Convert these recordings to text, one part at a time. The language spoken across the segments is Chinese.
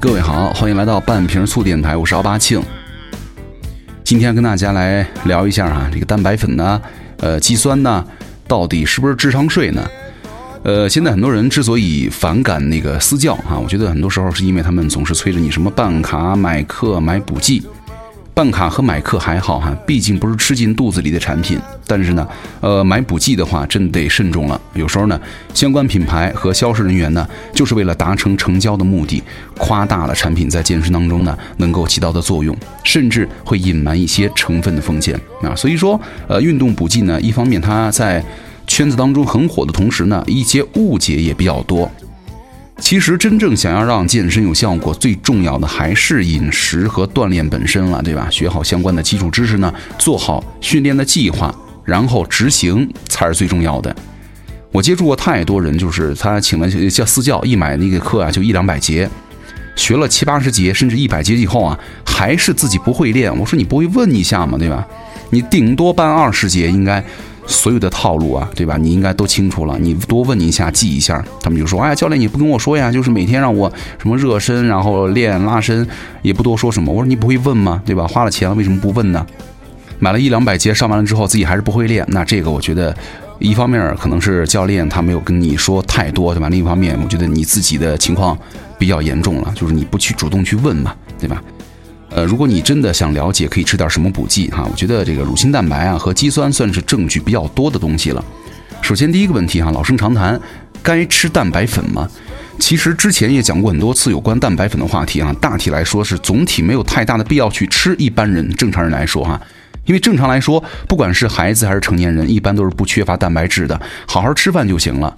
各位好，欢迎来到半瓶醋电台，我是奥巴庆。今天跟大家来聊一下啊，这个蛋白粉呢，呃，肌酸呢，到底是不是智商税呢？呃，现在很多人之所以反感那个私教啊，我觉得很多时候是因为他们总是催着你什么办卡、买课、买补剂。办卡和买课还好哈，毕竟不是吃进肚子里的产品。但是呢，呃，买补剂的话，真得慎重了。有时候呢，相关品牌和销售人员呢，就是为了达成成交的目的，夸大了产品在健身当中呢能够起到的作用，甚至会隐瞒一些成分的风险啊。所以说，呃，运动补剂呢，一方面它在圈子当中很火的同时呢，一些误解也比较多。其实，真正想要让健身有效果，最重要的还是饮食和锻炼本身了，对吧？学好相关的基础知识呢，做好训练的计划，然后执行才是最重要的。我接触过太多人，就是他请了叫私教，一买那个课啊，就一两百节，学了七八十节，甚至一百节以后啊，还是自己不会练。我说你不会问一下吗？对吧？你顶多办二十节，应该。所有的套路啊，对吧？你应该都清楚了。你多问一下，记一下。他们就说：“哎呀，教练，你不跟我说呀？就是每天让我什么热身，然后练拉伸，也不多说什么。”我说：“你不会问吗？对吧？花了钱了，为什么不问呢？买了一两百节上完了之后，自己还是不会练。那这个我觉得，一方面可能是教练他没有跟你说太多，对吧？另一方面，我觉得你自己的情况比较严重了，就是你不去主动去问嘛，对吧？”呃，如果你真的想了解，可以吃点什么补剂哈？我觉得这个乳清蛋白啊和肌酸算是证据比较多的东西了。首先第一个问题哈，老生常谈，该吃蛋白粉吗？其实之前也讲过很多次有关蛋白粉的话题啊。大体来说是总体没有太大的必要去吃。一般人正常人来说哈，因为正常来说，不管是孩子还是成年人，一般都是不缺乏蛋白质的，好好吃饭就行了。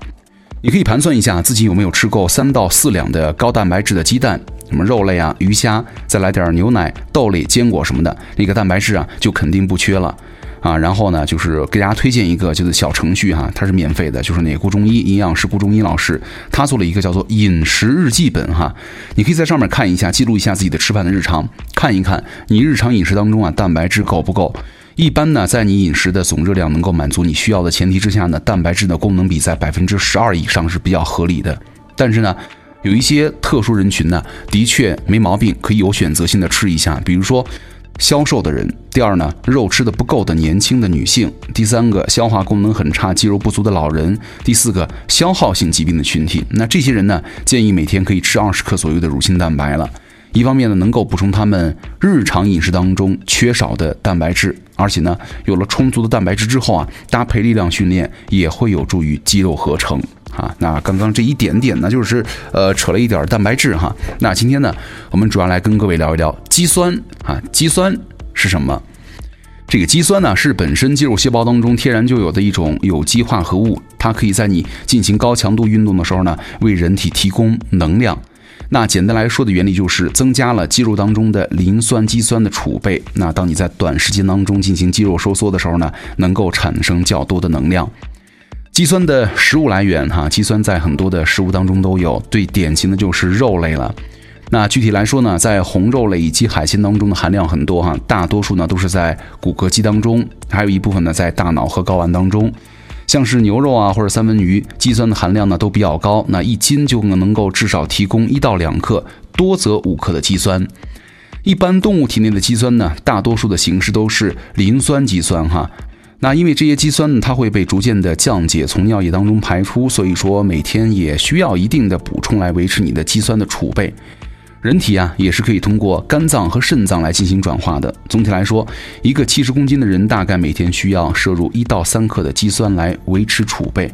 你可以盘算一下自己有没有吃够三到四两的高蛋白质的鸡蛋。什么肉类啊、鱼虾，再来点牛奶、豆类、坚果什么的，那个蛋白质啊就肯定不缺了啊。然后呢，就是给大家推荐一个就是小程序哈，它是免费的，就是那个顾中医营养师顾中医老师，他做了一个叫做饮食日记本哈，你可以在上面看一下，记录一下自己的吃饭的日常，看一看你日常饮食当中啊蛋白质够不够。一般呢，在你饮食的总热量能够满足你需要的前提之下呢，蛋白质的功能比在百分之十二以上是比较合理的。但是呢。有一些特殊人群呢，的确没毛病，可以有选择性的吃一下，比如说消瘦的人；第二呢，肉吃的不够的年轻的女性；第三个，消化功能很差、肌肉不足的老人；第四个，消耗性疾病的群体。那这些人呢，建议每天可以吃二十克左右的乳清蛋白了。一方面呢，能够补充他们日常饮食当中缺少的蛋白质，而且呢，有了充足的蛋白质之后啊，搭配力量训练也会有助于肌肉合成。啊，那刚刚这一点点呢，就是呃扯了一点蛋白质哈。那今天呢，我们主要来跟各位聊一聊肌酸啊。肌酸是什么？这个肌酸呢，是本身肌肉细胞当中天然就有的一种有机化合物，它可以在你进行高强度运动的时候呢，为人体提供能量。那简单来说的原理就是增加了肌肉当中的磷酸肌酸的储备。那当你在短时间当中进行肌肉收缩的时候呢，能够产生较多的能量。肌酸的食物来源，哈，肌酸在很多的食物当中都有，最典型的就是肉类了。那具体来说呢，在红肉类以及海鲜当中的含量很多，哈，大多数呢都是在骨骼肌当中，还有一部分呢在大脑和睾丸当中。像是牛肉啊或者三文鱼，肌酸的含量呢都比较高，那一斤就能够至少提供一到两克，多则五克的肌酸。一般动物体内的肌酸呢，大多数的形式都是磷酸肌酸，哈。那因为这些肌酸呢，它会被逐渐的降解，从尿液当中排出，所以说每天也需要一定的补充来维持你的肌酸的储备。人体啊，也是可以通过肝脏和肾脏来进行转化的。总体来说，一个七十公斤的人大概每天需要摄入一到三克的肌酸来维持储备。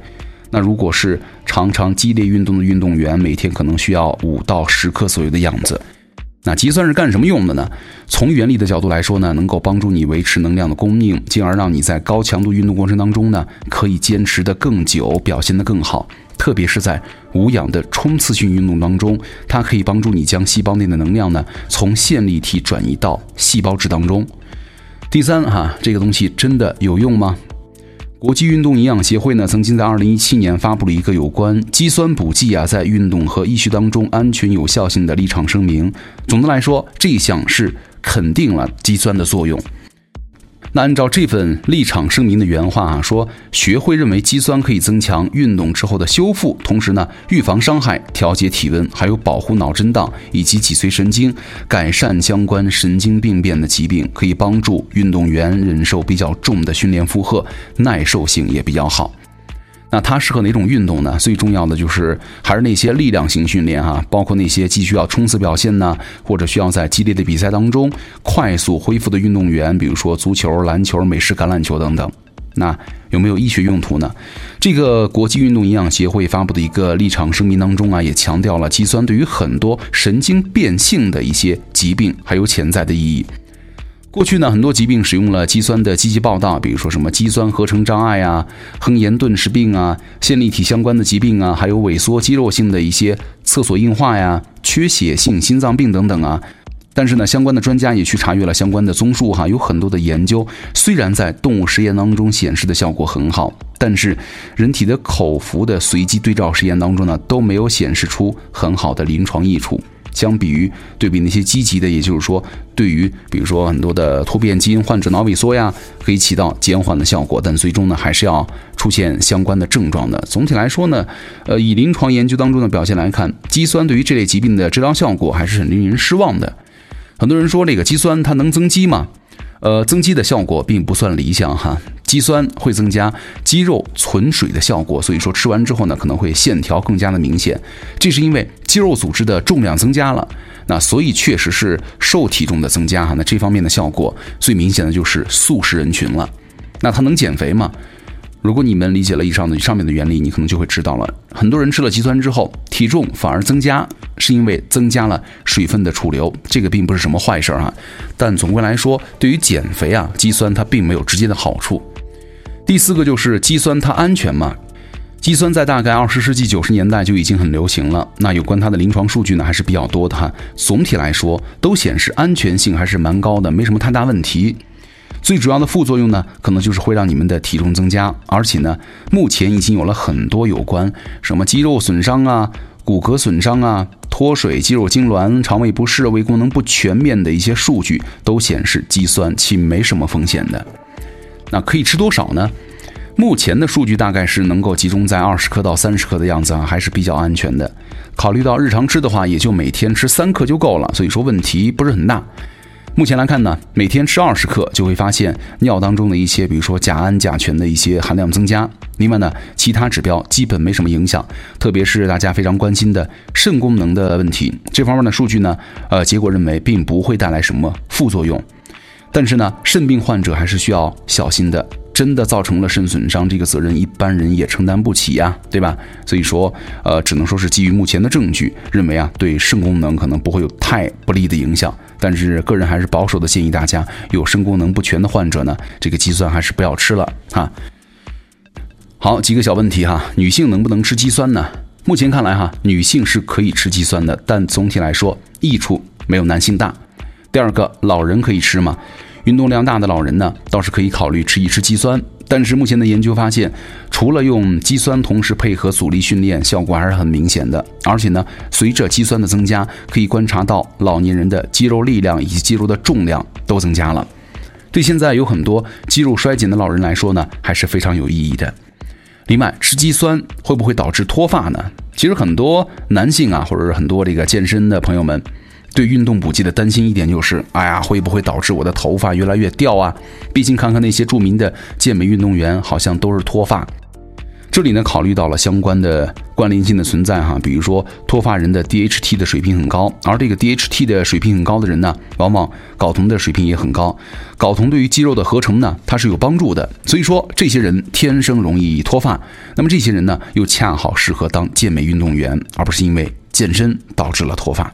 那如果是常常激烈运动的运动员，每天可能需要五到十克左右的样子。那肌酸是干什么用的呢？从原理的角度来说呢，能够帮助你维持能量的供应，进而让你在高强度运动过程当中呢，可以坚持的更久，表现的更好。特别是在无氧的冲刺性运动当中，它可以帮助你将细胞内的能量呢，从线粒体转移到细胞质当中。第三哈，这个东西真的有用吗？国际运动营养协会呢，曾经在二零一七年发布了一个有关肌酸补剂啊在运动和医学当中安全有效性的立场声明。总的来说，这一项是肯定了肌酸的作用。那按照这份立场声明的原话啊，说学会认为肌酸可以增强运动之后的修复，同时呢预防伤害、调节体温，还有保护脑震荡以及脊髓神经，改善相关神经病变的疾病，可以帮助运动员忍受比较重的训练负荷，耐受性也比较好。那它适合哪种运动呢？最重要的就是还是那些力量型训练哈，包括那些既需要冲刺表现呢，或者需要在激烈的比赛当中快速恢复的运动员，比如说足球、篮球、美式橄榄球等等。那有没有医学用途呢？这个国际运动营养协会发布的一个立场声明当中啊，也强调了肌酸对于很多神经变性的一些疾病还有潜在的意义。过去呢，很多疾病使用了肌酸的积极报道，比如说什么肌酸合成障碍啊、亨廷顿氏病啊、线粒体相关的疾病啊，还有萎缩肌肉性的一些厕所硬化呀、缺血性心脏病等等啊。但是呢，相关的专家也去查阅了相关的综述哈，有很多的研究，虽然在动物实验当中显示的效果很好，但是人体的口服的随机对照实验当中呢，都没有显示出很好的临床益处。相比于对比那些积极的，也就是说，对于比如说很多的突变基因患者脑萎缩呀，可以起到减缓的效果，但最终呢还是要出现相关的症状的。总体来说呢，呃，以临床研究当中的表现来看，肌酸对于这类疾病的治疗效果还是很令人失望的。很多人说这个肌酸它能增肌吗？呃，增肌的效果并不算理想哈。肌酸会增加肌肉存水的效果，所以说吃完之后呢，可能会线条更加的明显。这是因为肌肉组织的重量增加了，那所以确实是瘦体重的增加哈。那这方面的效果最明显的就是素食人群了。那它能减肥吗？如果你们理解了以上的上面的原理，你可能就会知道了。很多人吃了肌酸之后，体重反而增加，是因为增加了水分的储留，这个并不是什么坏事啊。但总归来说，对于减肥啊，肌酸它并没有直接的好处。第四个就是肌酸它安全吗？肌酸在大概二十世纪九十年代就已经很流行了。那有关它的临床数据呢，还是比较多的哈。总体来说，都显示安全性还是蛮高的，没什么太大问题。最主要的副作用呢，可能就是会让你们的体重增加，而且呢，目前已经有了很多有关什么肌肉损伤啊、骨骼损伤啊、脱水、肌肉痉挛、肠胃不适、胃功能不全面的一些数据，都显示肌酸其没什么风险的。那可以吃多少呢？目前的数据大概是能够集中在二十克到三十克的样子啊，还是比较安全的。考虑到日常吃的话，也就每天吃三克就够了，所以说问题不是很大。目前来看呢，每天吃二十克就会发现尿当中的一些，比如说甲胺、甲醛的一些含量增加。另外呢，其他指标基本没什么影响，特别是大家非常关心的肾功能的问题，这方面的数据呢，呃，结果认为并不会带来什么副作用。但是呢，肾病患者还是需要小心的。真的造成了肾损伤，这个责任一般人也承担不起呀，对吧？所以说，呃，只能说是基于目前的证据，认为啊，对肾功能可能不会有太不利的影响。但是，个人还是保守的建议大家，有肾功能不全的患者呢，这个肌酸还是不要吃了哈。好，几个小问题哈，女性能不能吃肌酸呢？目前看来哈，女性是可以吃肌酸的，但总体来说，益处没有男性大。第二个，老人可以吃吗？运动量大的老人呢，倒是可以考虑吃一吃肌酸。但是目前的研究发现，除了用肌酸同时配合阻力训练，效果还是很明显的。而且呢，随着肌酸的增加，可以观察到老年人的肌肉力量以及肌肉的重量都增加了。对现在有很多肌肉衰减的老人来说呢，还是非常有意义的。另外，吃肌酸会不会导致脱发呢？其实很多男性啊，或者是很多这个健身的朋友们。对运动补剂的担心一点就是，哎呀，会不会导致我的头发越来越掉啊？毕竟看看那些著名的健美运动员，好像都是脱发。这里呢，考虑到了相关的关联性的存在哈，比如说脱发人的 DHT 的水平很高，而这个 DHT 的水平很高的人呢，往往睾酮的水平也很高。睾酮对于肌肉的合成呢，它是有帮助的。所以说，这些人天生容易脱发。那么这些人呢，又恰好适合当健美运动员，而不是因为健身导致了脱发。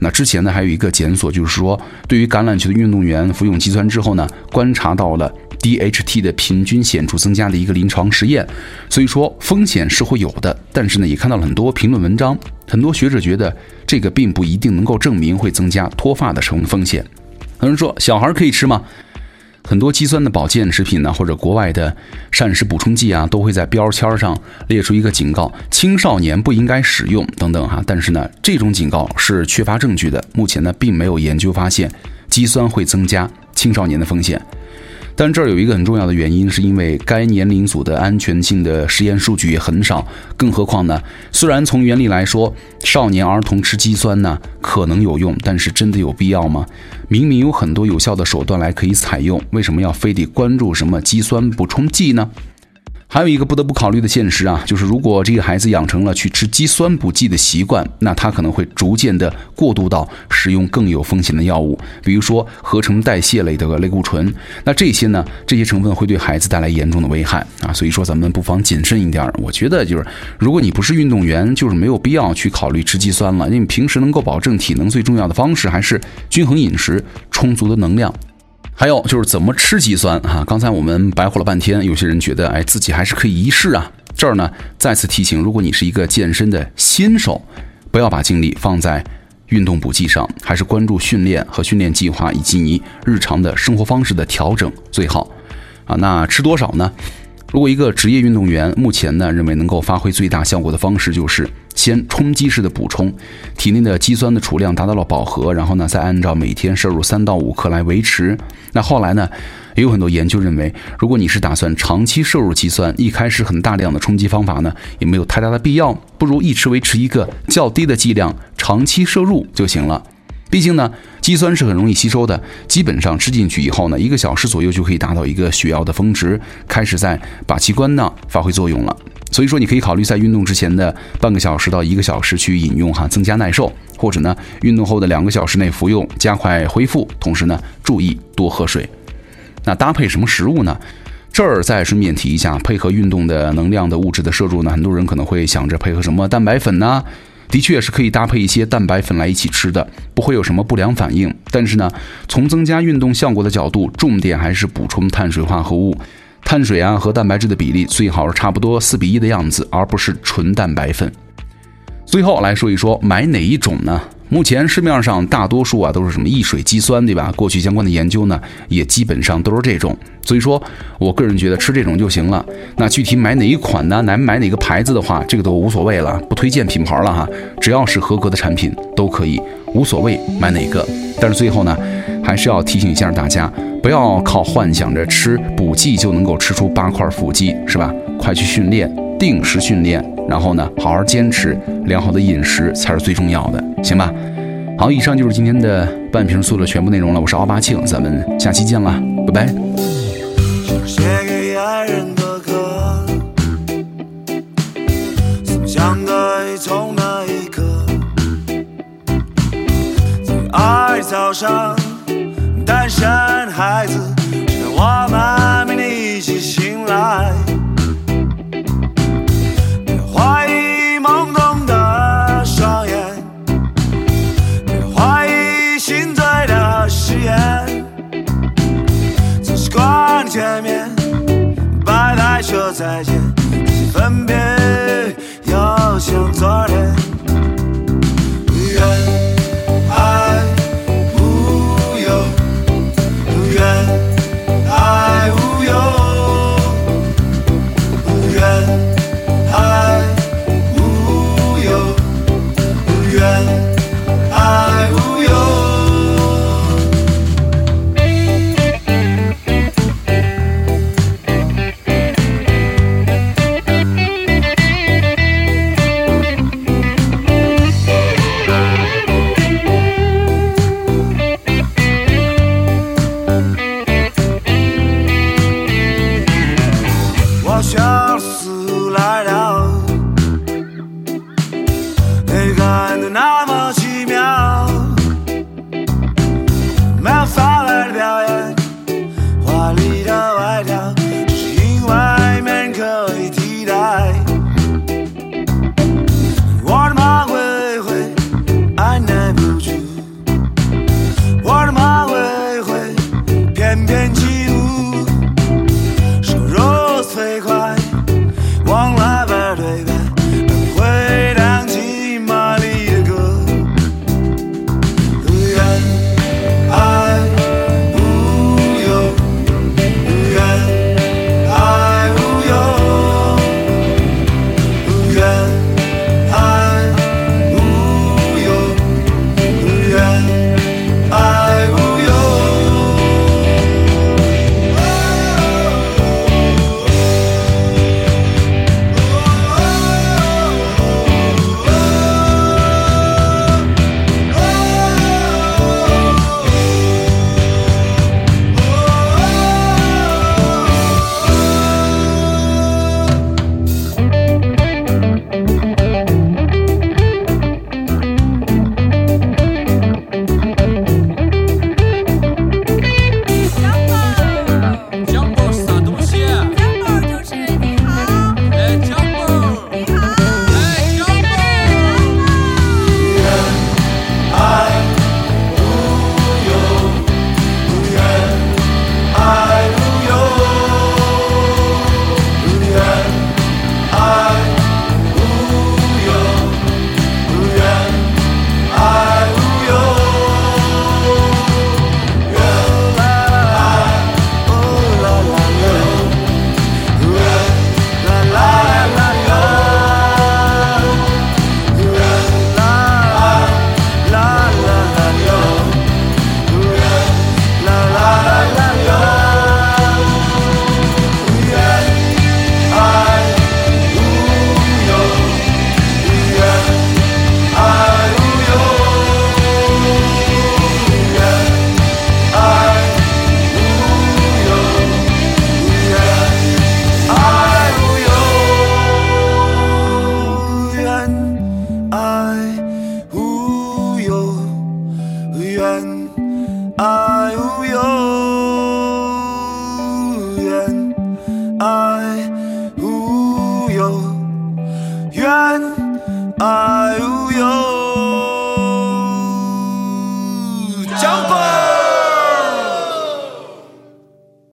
那之前呢，还有一个检索，就是说，对于橄榄球的运动员服用肌酸之后呢，观察到了 DHT 的平均显著增加的一个临床实验。所以说风险是会有的，但是呢，也看到了很多评论文章，很多学者觉得这个并不一定能够证明会增加脱发的成风险。有人说，小孩可以吃吗？很多肌酸的保健食品呢，或者国外的膳食补充剂啊，都会在标签上列出一个警告：青少年不应该使用等等哈。但是呢，这种警告是缺乏证据的。目前呢，并没有研究发现肌酸会增加青少年的风险。但这儿有一个很重要的原因，是因为该年龄组的安全性的实验数据也很少。更何况呢，虽然从原理来说，少年儿童吃肌酸呢可能有用，但是真的有必要吗？明明有很多有效的手段来可以采用，为什么要非得关注什么肌酸补充剂呢？还有一个不得不考虑的现实啊，就是如果这个孩子养成了去吃肌酸补剂的习惯，那他可能会逐渐的过渡到使用更有风险的药物，比如说合成代谢类的类固醇。那这些呢，这些成分会对孩子带来严重的危害啊。所以说，咱们不妨谨慎一点。我觉得就是，如果你不是运动员，就是没有必要去考虑吃肌酸了。因为平时能够保证体能最重要的方式还是均衡饮食、充足的能量。还有就是怎么吃肌酸啊？刚才我们白活了半天，有些人觉得哎自己还是可以一试啊。这儿呢再次提醒，如果你是一个健身的新手，不要把精力放在运动补剂上，还是关注训练和训练计划以及你日常的生活方式的调整最好啊。那吃多少呢？如果一个职业运动员目前呢认为能够发挥最大效果的方式就是先冲击式的补充，体内的肌酸的储量达到了饱和，然后呢再按照每天摄入三到五克来维持。那后来呢也有很多研究认为，如果你是打算长期摄入肌酸，一开始很大量的冲击方法呢也没有太大的必要，不如一直维持一个较低的剂量，长期摄入就行了。毕竟呢，肌酸是很容易吸收的，基本上吃进去以后呢，一个小时左右就可以达到一个血药的峰值，开始在靶器官呢发挥作用了。所以说，你可以考虑在运动之前的半个小时到一个小时去饮用哈，增加耐受；或者呢，运动后的两个小时内服用，加快恢复。同时呢，注意多喝水。那搭配什么食物呢？这儿再顺便提一下，配合运动的能量的物质的摄入呢，很多人可能会想着配合什么蛋白粉呢？的确是可以搭配一些蛋白粉来一起吃的，不会有什么不良反应。但是呢，从增加运动效果的角度，重点还是补充碳水化合物。碳水啊和蛋白质的比例最好是差不多四比一的样子，而不是纯蛋白粉。最后来说一说买哪一种呢？目前市面上大多数啊都是什么易水肌酸，对吧？过去相关的研究呢也基本上都是这种，所以说我个人觉得吃这种就行了。那具体买哪一款呢？来买哪个牌子的话，这个都无所谓了，不推荐品牌了哈。只要是合格的产品都可以，无所谓买哪个。但是最后呢，还是要提醒一下大家，不要靠幻想着吃补剂就能够吃出八块腹肌，是吧？快去训练，定时训练。然后呢，好好坚持良好的饮食才是最重要的，行吧？好，以上就是今天的半瓶醋的全部内容了。我是奥巴庆，咱们下期见了，拜拜。从，爱早上，诞生孩子，再见，分别